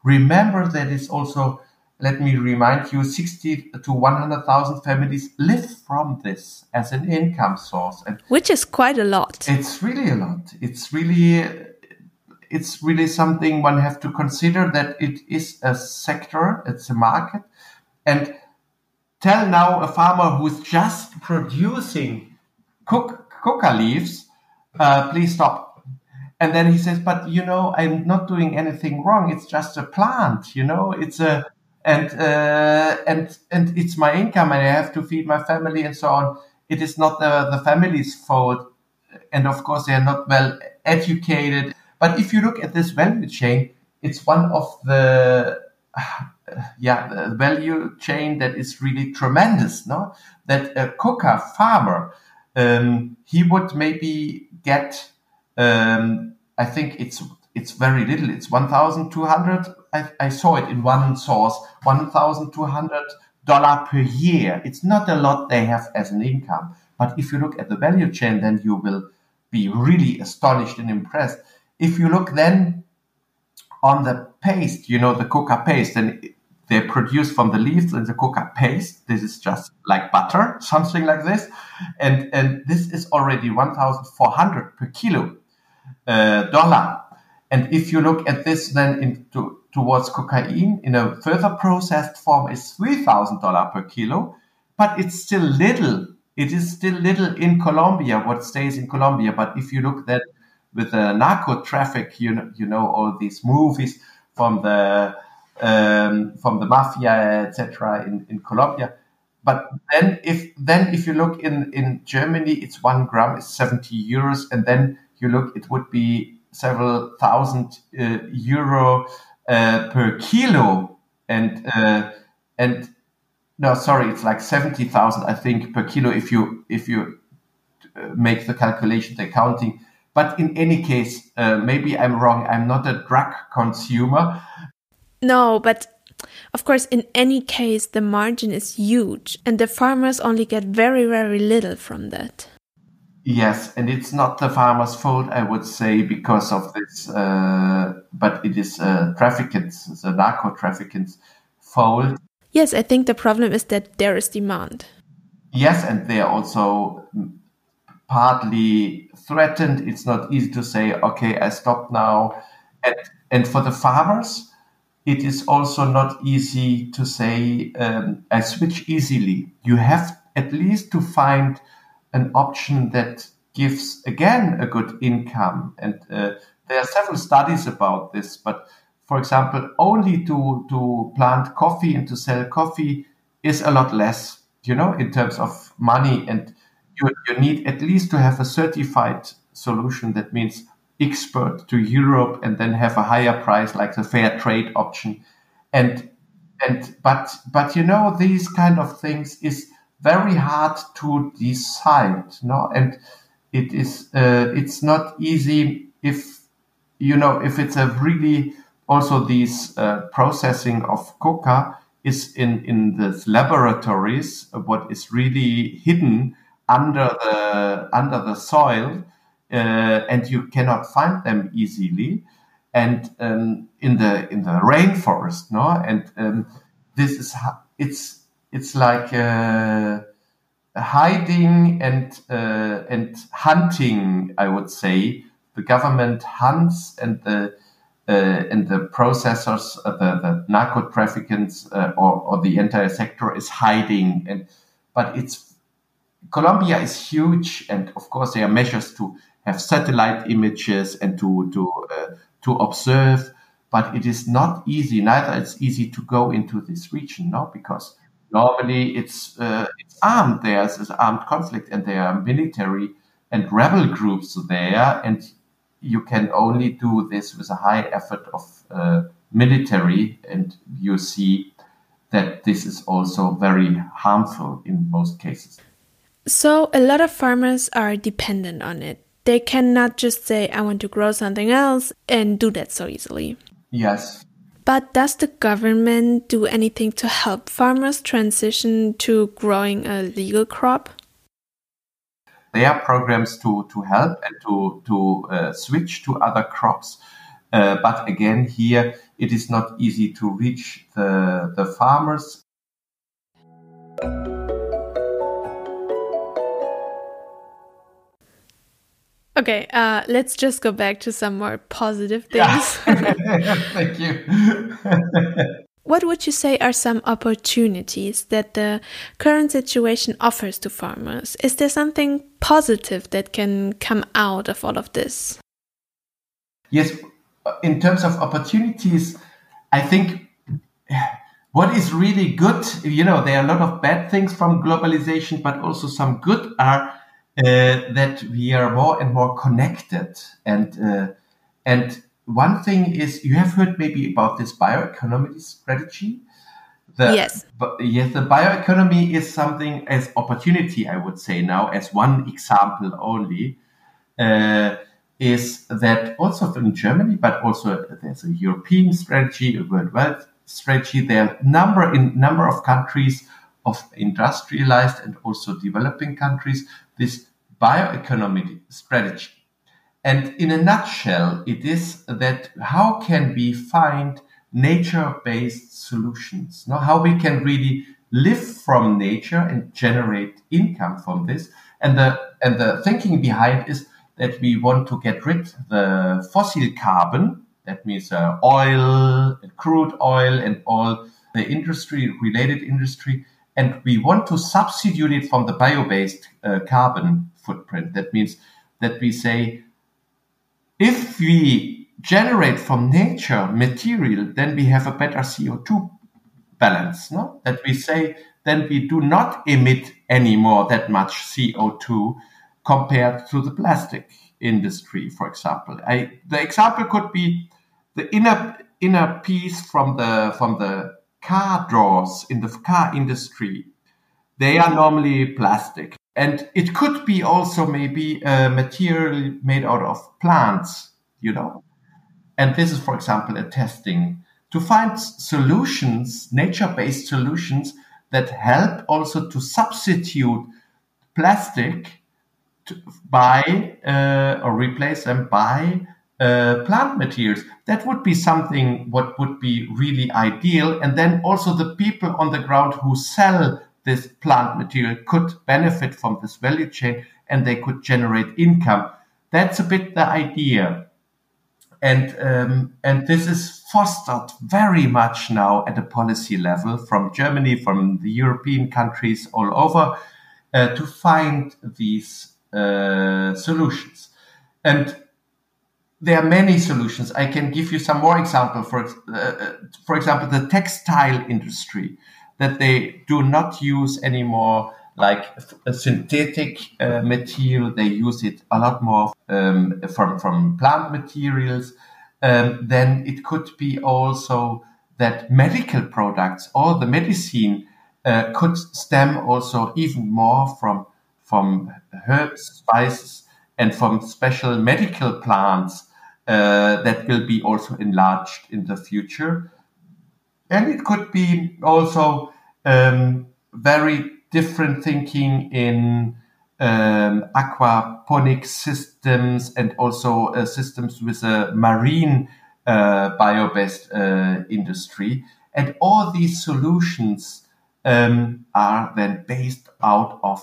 [SPEAKER 2] remember that it's also, let me remind you, 60 to 100,000 families live from this as an income source.
[SPEAKER 1] And Which is quite a lot.
[SPEAKER 2] It's really a lot. It's really it's really something one have to consider that it is a sector, it's a market. And tell now a farmer who's just producing coca leaves, uh, please stop. And then he says, but you know, I'm not doing anything wrong. It's just a plant, you know, it's a, and, uh, and, and it's my income and I have to feed my family and so on. It is not the, the family's fault. And of course, they are not well educated but if you look at this value chain, it's one of the *sighs* yeah the value chain that is really tremendous. No, that a coca farmer um, he would maybe get um, I think it's it's very little. It's one thousand two hundred. I, I saw it in one source. One thousand two hundred dollar per year. It's not a lot they have as an income. But if you look at the value chain, then you will be really astonished and impressed if you look then on the paste, you know, the coca paste, and they're produced from the leaves and the coca paste. This is just like butter, something like this. And, and this is already 1,400 per kilo uh, dollar. And if you look at this then into towards cocaine in a further processed form is $3,000 per kilo, but it's still little. It is still little in Colombia, what stays in Colombia. But if you look that with the narco traffic, you know, you know all these movies from the um, from the mafia, etc. In, in Colombia. But then, if then if you look in in Germany, it's one gram is seventy euros, and then you look, it would be several thousand uh, euro uh, per kilo, and uh, and no, sorry, it's like seventy thousand, I think, per kilo if you if you uh, make the calculation, the accounting but in any case, uh, maybe I'm wrong. I'm not a drug consumer.
[SPEAKER 1] No, but of course, in any case, the margin is huge, and the farmers only get very, very little from that.
[SPEAKER 2] Yes, and it's not the farmer's fault, I would say, because of this, uh, but it is uh, traffickers, the narco traffickers' fault.
[SPEAKER 1] Yes, I think the problem is that there is demand.
[SPEAKER 2] Yes, and they are also partly threatened. It's not easy to say, okay, I stop now. And, and for the farmers, it is also not easy to say, um, I switch easily. You have at least to find an option that gives, again, a good income. And uh, there are several studies about this, but for example, only to, to plant coffee and to sell coffee is a lot less, you know, in terms of money and you, you need at least to have a certified solution that means export to Europe and then have a higher price like the fair trade option. And and but but you know these kind of things is very hard to decide, no? And it is uh, it's not easy if you know if it's a really also these uh, processing of coca is in in the laboratories what is really hidden under the under the soil, and you cannot find them easily. And um, in the in the rainforest, no, and um, this is it's it's like uh, hiding and uh, and hunting. I would say the government hunts and the uh, and the processors, uh, the, the narco traffickers, uh, or, or the entire sector is hiding. And but it's Colombia is huge, and of course there are measures to have satellite images and to to uh, to observe. But it is not easy. Neither it's easy to go into this region, no, because normally it's uh, it's armed. There's is armed conflict, and there are military and rebel groups there, and you can only do this with a high effort of uh, military, and you see that this is also very harmful in most cases.
[SPEAKER 1] So, a lot of farmers are dependent on it. They cannot just say, I want to grow something else and do that so easily.
[SPEAKER 2] Yes.
[SPEAKER 1] But does the government do anything to help farmers transition to growing a legal crop?
[SPEAKER 2] There are programs to, to help and to, to uh, switch to other crops. Uh, but again, here it is not easy to reach the, the farmers.
[SPEAKER 1] Okay, uh, let's just go back to some more positive things.
[SPEAKER 2] Yeah. *laughs* Thank you. *laughs*
[SPEAKER 1] what would you say are some opportunities that the current situation offers to farmers? Is there something positive that can come out of all of this?
[SPEAKER 2] Yes, in terms of opportunities, I think what is really good, you know, there are a lot of bad things from globalization, but also some good are that we are more and more connected. And uh, and one thing is, you have heard maybe about this bioeconomy strategy.
[SPEAKER 1] The, yes.
[SPEAKER 2] But yes, the bioeconomy is something as opportunity, I would say now, as one example only. Uh, is that also in Germany, but also there's a European strategy, a worldwide strategy. There are number in number of countries of industrialized and also developing countries this bioeconomy strategy. And in a nutshell, it is that how can we find nature-based solutions? No, how we can really live from nature and generate income from this. And the and the thinking behind is that we want to get rid the fossil carbon. That means uh, oil, crude oil, and all the industry related industry and we want to substitute it from the bio-based uh, carbon footprint. That means that we say, if we generate from nature material, then we have a better CO2 balance. No, that we say then we do not emit anymore that much CO2 compared to the plastic industry, for example. I, the example could be the inner inner piece from the from the car doors in the car industry, they are normally plastic. And it could be also maybe a material made out of plants, you know. And this is, for example, a testing to find solutions, nature based solutions that help also to substitute plastic to, by uh, or replace them by uh, plant materials. That would be something what would be really ideal. And then also the people on the ground who sell this plant material could benefit from this value chain and they could generate income. That's a bit the idea. And, um, and this is fostered very much now at a policy level from Germany, from the European countries all over uh, to find these uh, solutions. And there are many solutions. I can give you some more example. For uh, uh, for example, the textile industry that they do not use anymore like a synthetic uh, material. They use it a lot more um, from from plant materials. Um, then it could be also that medical products or the medicine uh, could stem also even more from from herbs, spices, and from special medical plants uh, that will be also enlarged in the future. And it could be also um, very different thinking in um, aquaponic systems and also uh, systems with a marine uh, bio-based uh, industry. And all these solutions um, are then based out of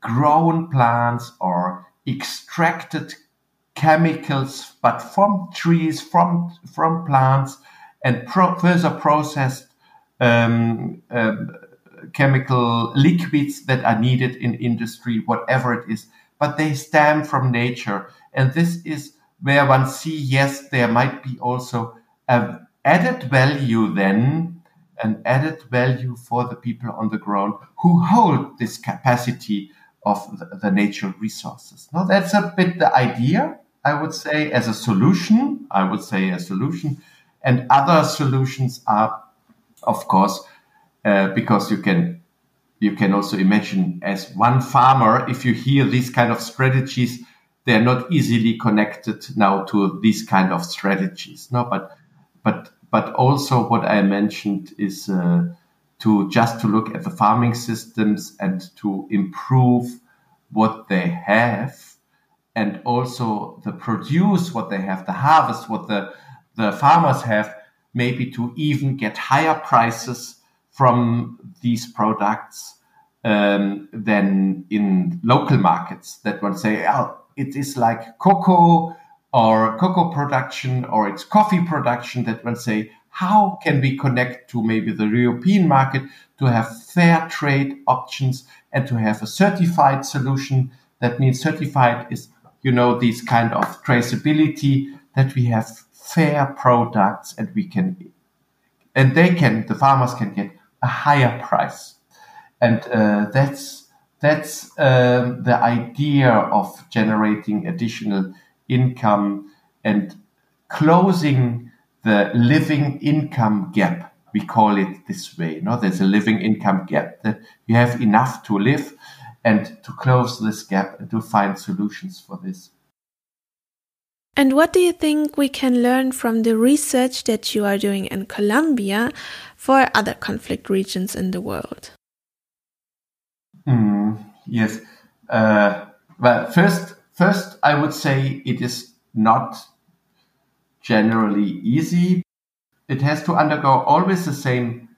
[SPEAKER 2] grown plants or extracted chemicals, but from trees, from from plants, and pro- further processed um, um, chemical liquids that are needed in industry, whatever it is. But they stem from nature, and this is where one see yes, there might be also a added value then an added value for the people on the ground who hold this capacity of the, the natural resources. Now, that's a bit the idea, I would say, as a solution. I would say a solution. And other solutions are, of course, uh, because you can you can also imagine as one farmer, if you hear these kind of strategies, they're not easily connected now to these kind of strategies. No, but but but also what I mentioned is uh, to just to look at the farming systems and to improve what they have and also the produce what they have, the harvest what the the farmers have, maybe to even get higher prices from these products um, than in local markets that one say, oh, it is like cocoa or cocoa production or it's coffee production that one say, how can we connect to maybe the European market to have fair trade options and to have a certified solution? That means certified is, you know, these kind of traceability that we have fair products and we can, and they can, the farmers can get a higher price. And uh, that's that's um, the idea of generating additional income and closing the living income gap. We call it this way. No, there's a living income gap that you have enough to live, and to close this gap and to find solutions for this.
[SPEAKER 1] And what do you think we can learn from the research that you are doing in Colombia for other conflict regions in the world?
[SPEAKER 2] Mm, yes. Uh, well, first, first, I would say it is not generally easy. It has to undergo always the same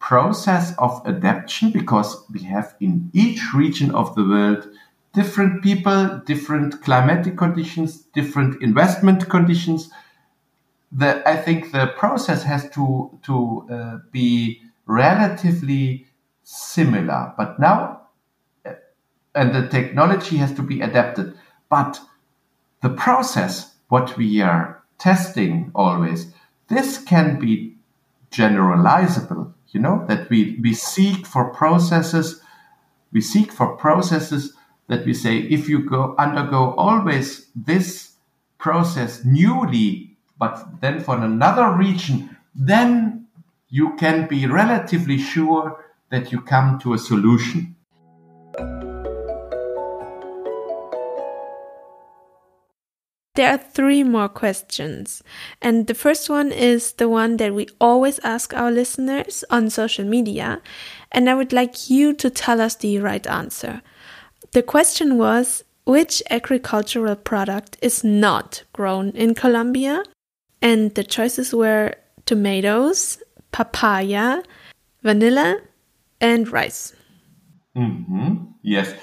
[SPEAKER 2] process of adaptation because we have in each region of the world different people, different climatic conditions, different investment conditions. The, I think the process has to to uh, be relatively similar, but now, uh, and the technology has to be adapted. But the process, what we are testing always, this can be generalizable. You know that we we seek for processes, we seek for processes that we say if you go undergo always this process newly, but then for another region, then you can be relatively sure that you come to a solution.
[SPEAKER 1] There are three more questions. And the first one is the one that we always ask our listeners on social media. And I would like you to tell us the right answer. The question was which agricultural product is not grown in Colombia? And the choices were tomatoes, papaya, vanilla, and rice.
[SPEAKER 2] Mm-hmm. Yes.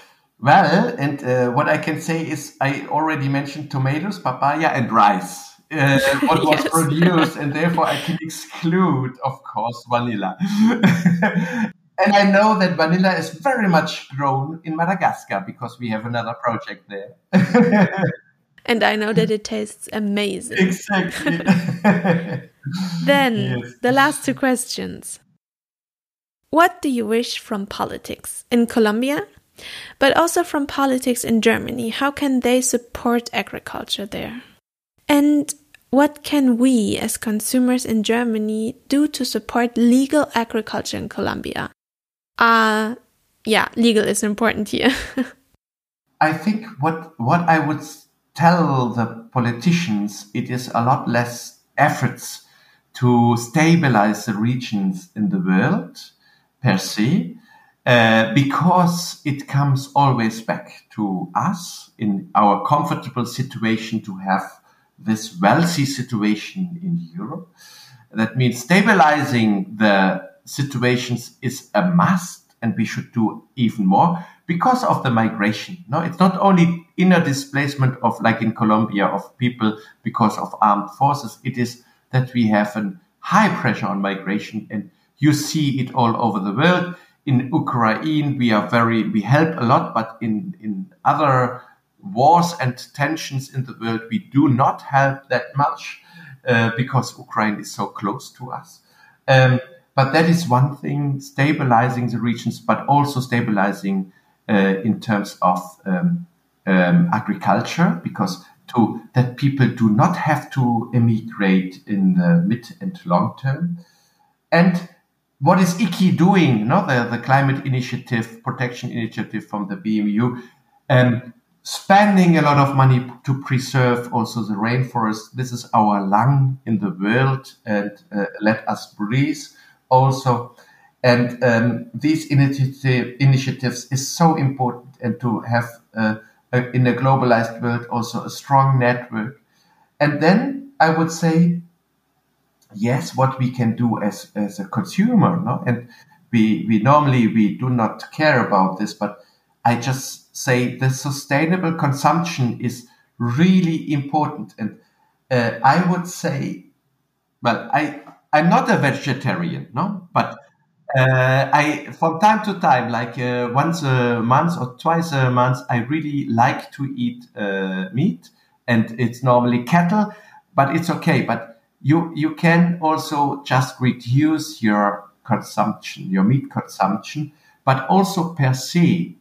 [SPEAKER 2] Well, and uh, what I can say is I already mentioned tomatoes, papaya, and rice. Uh, *laughs* what was yes. produced, and therefore I can exclude, of course, vanilla. *laughs* and I know that vanilla is very much grown in Madagascar because we have another project there. *laughs*
[SPEAKER 1] and I know that it tastes amazing.
[SPEAKER 2] Exactly.
[SPEAKER 1] then yes. the last two questions. What do you wish from politics in Colombia, but also from politics in Germany? How can they support agriculture there? And what can we as consumers in Germany do to support legal agriculture in Colombia? Uh, yeah, legal is important here. *laughs*
[SPEAKER 2] I think what what I would tell the politicians it is a lot less efforts to stabilize the regions in the world per se, uh, because it comes always back to us in our comfortable situation to have this wealthy situation in Europe. That means stabilizing the situations is a must, and we should do even more because of the migration. No, it's not only inner displacement of, like in Colombia, of people because of armed forces. It is that we have a high pressure on migration and you see it all over the world. In Ukraine, we are very, we help a lot, but in, in other wars and tensions in the world, we do not help that much uh, because Ukraine is so close to us. Um, but that is one thing, stabilizing the regions, but also stabilizing uh, in terms of um, um, agriculture, because to that people do not have to emigrate in the mid and long term. And what is ICI doing? No, the, the climate initiative, protection initiative from the BMU, um, spending a lot of money to preserve also the rainforest. This is our lung in the world and uh, let us breathe also. And um, these initiative, initiatives is so important and to have uh, a, in a globalized world also a strong network. And then I would say, yes, what we can do as, as a consumer, no? And we, we normally, we do not care about this, but I just say the sustainable consumption is really important. And uh, I would say, well, I, I'm not a vegetarian, no, but uh, I from time to time, like uh, once a month or twice a month, I really like to eat uh, meat, and it's normally cattle, but it's okay. But you you can also just reduce your consumption, your meat consumption, but also per se,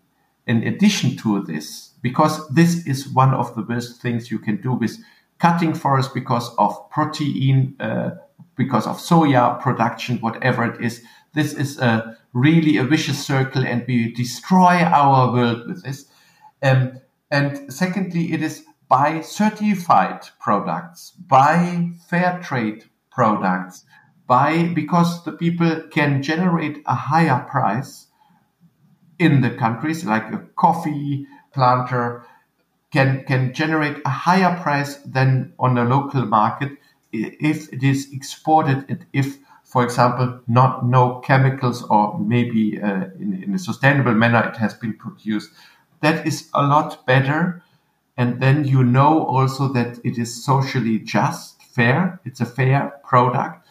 [SPEAKER 2] in addition to this, because this is one of the best things you can do with cutting forests because of protein uh, because of soya production, whatever it is. This is a really a vicious circle, and we destroy our world with this. Um, and secondly, it is buy certified products, buy fair trade products, buy because the people can generate a higher price in the countries, like a coffee planter can can generate a higher price than on a local market if it is exported and if, for example, not no chemicals or maybe uh, in, in, a sustainable manner it has been produced, that is a lot better. And then you know also that it is socially just, fair. It's a fair product.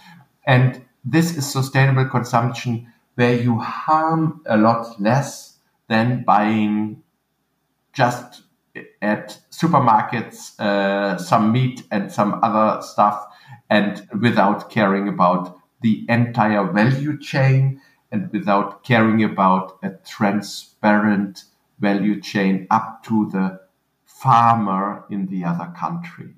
[SPEAKER 2] And this is sustainable consumption where you harm a lot less than buying just at supermarkets uh, some meat and some other stuff and without caring about the entire value chain and without caring about a transparent value chain up to the farmer in the other country.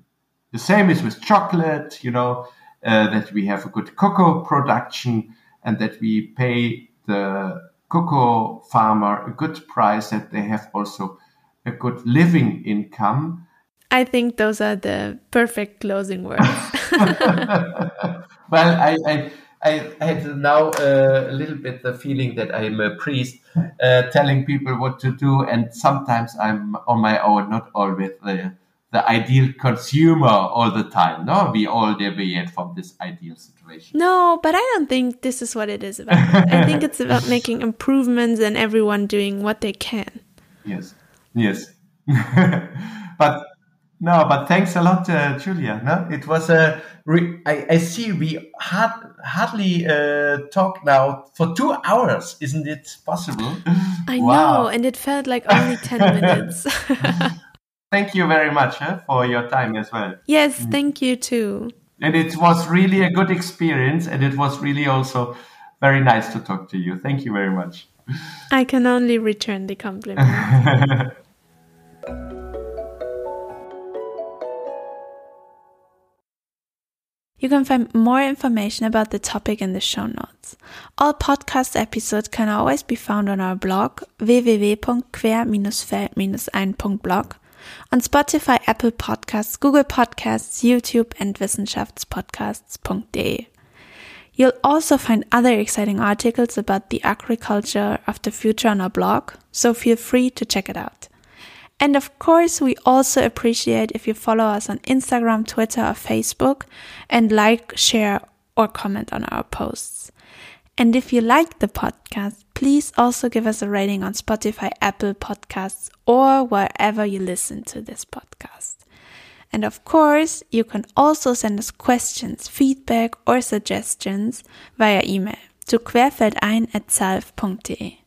[SPEAKER 2] The same is with chocolate, you know, uh, that we have a good cocoa production and that we pay the cocoa farmer a good price, that they have also a good living income.
[SPEAKER 1] I think those are the perfect closing words. *laughs*
[SPEAKER 2] well, I, I, I had now uh, a little bit the feeling that I'm a priest uh, telling people what to do, and sometimes I'm on my own, not always the, the ideal consumer all the time. No, we all deviate from this ideal situation.
[SPEAKER 1] No, but I don't think this is what it is about. I think it's about *laughs* making improvements and everyone doing what they can.
[SPEAKER 2] Yes, yes. *laughs* but no, but thanks a lot, uh, Julia. No, it was a. Re- I, I see we had hardly uh, talked now for two hours. Isn't it possible? *laughs*
[SPEAKER 1] I wow. know, and it felt like only ten *laughs* minutes. *laughs*
[SPEAKER 2] thank you very much huh, for your time as well.
[SPEAKER 1] Yes, mm. thank you too.
[SPEAKER 2] And it was really a good experience, and it was really also very nice to talk to you. Thank you very much.
[SPEAKER 1] I can only return the compliment. You can find more information about the topic in the show notes. All podcast episodes can always be found on our blog www.quer-feld-ein.blog, on Spotify, Apple Podcasts, Google Podcasts, YouTube, and wissenschaftspodcasts.de. You'll also find other exciting articles about the agriculture of the future on our blog, so feel free to check it out. And of course, we also appreciate if you follow us on Instagram, Twitter, or Facebook and like, share, or comment on our posts. And if you like the podcast, please also give us a rating on Spotify, Apple Podcasts, or wherever you listen to this podcast. And of course, you can also send us questions, feedback, or suggestions via email to querfeldein at zalf.de.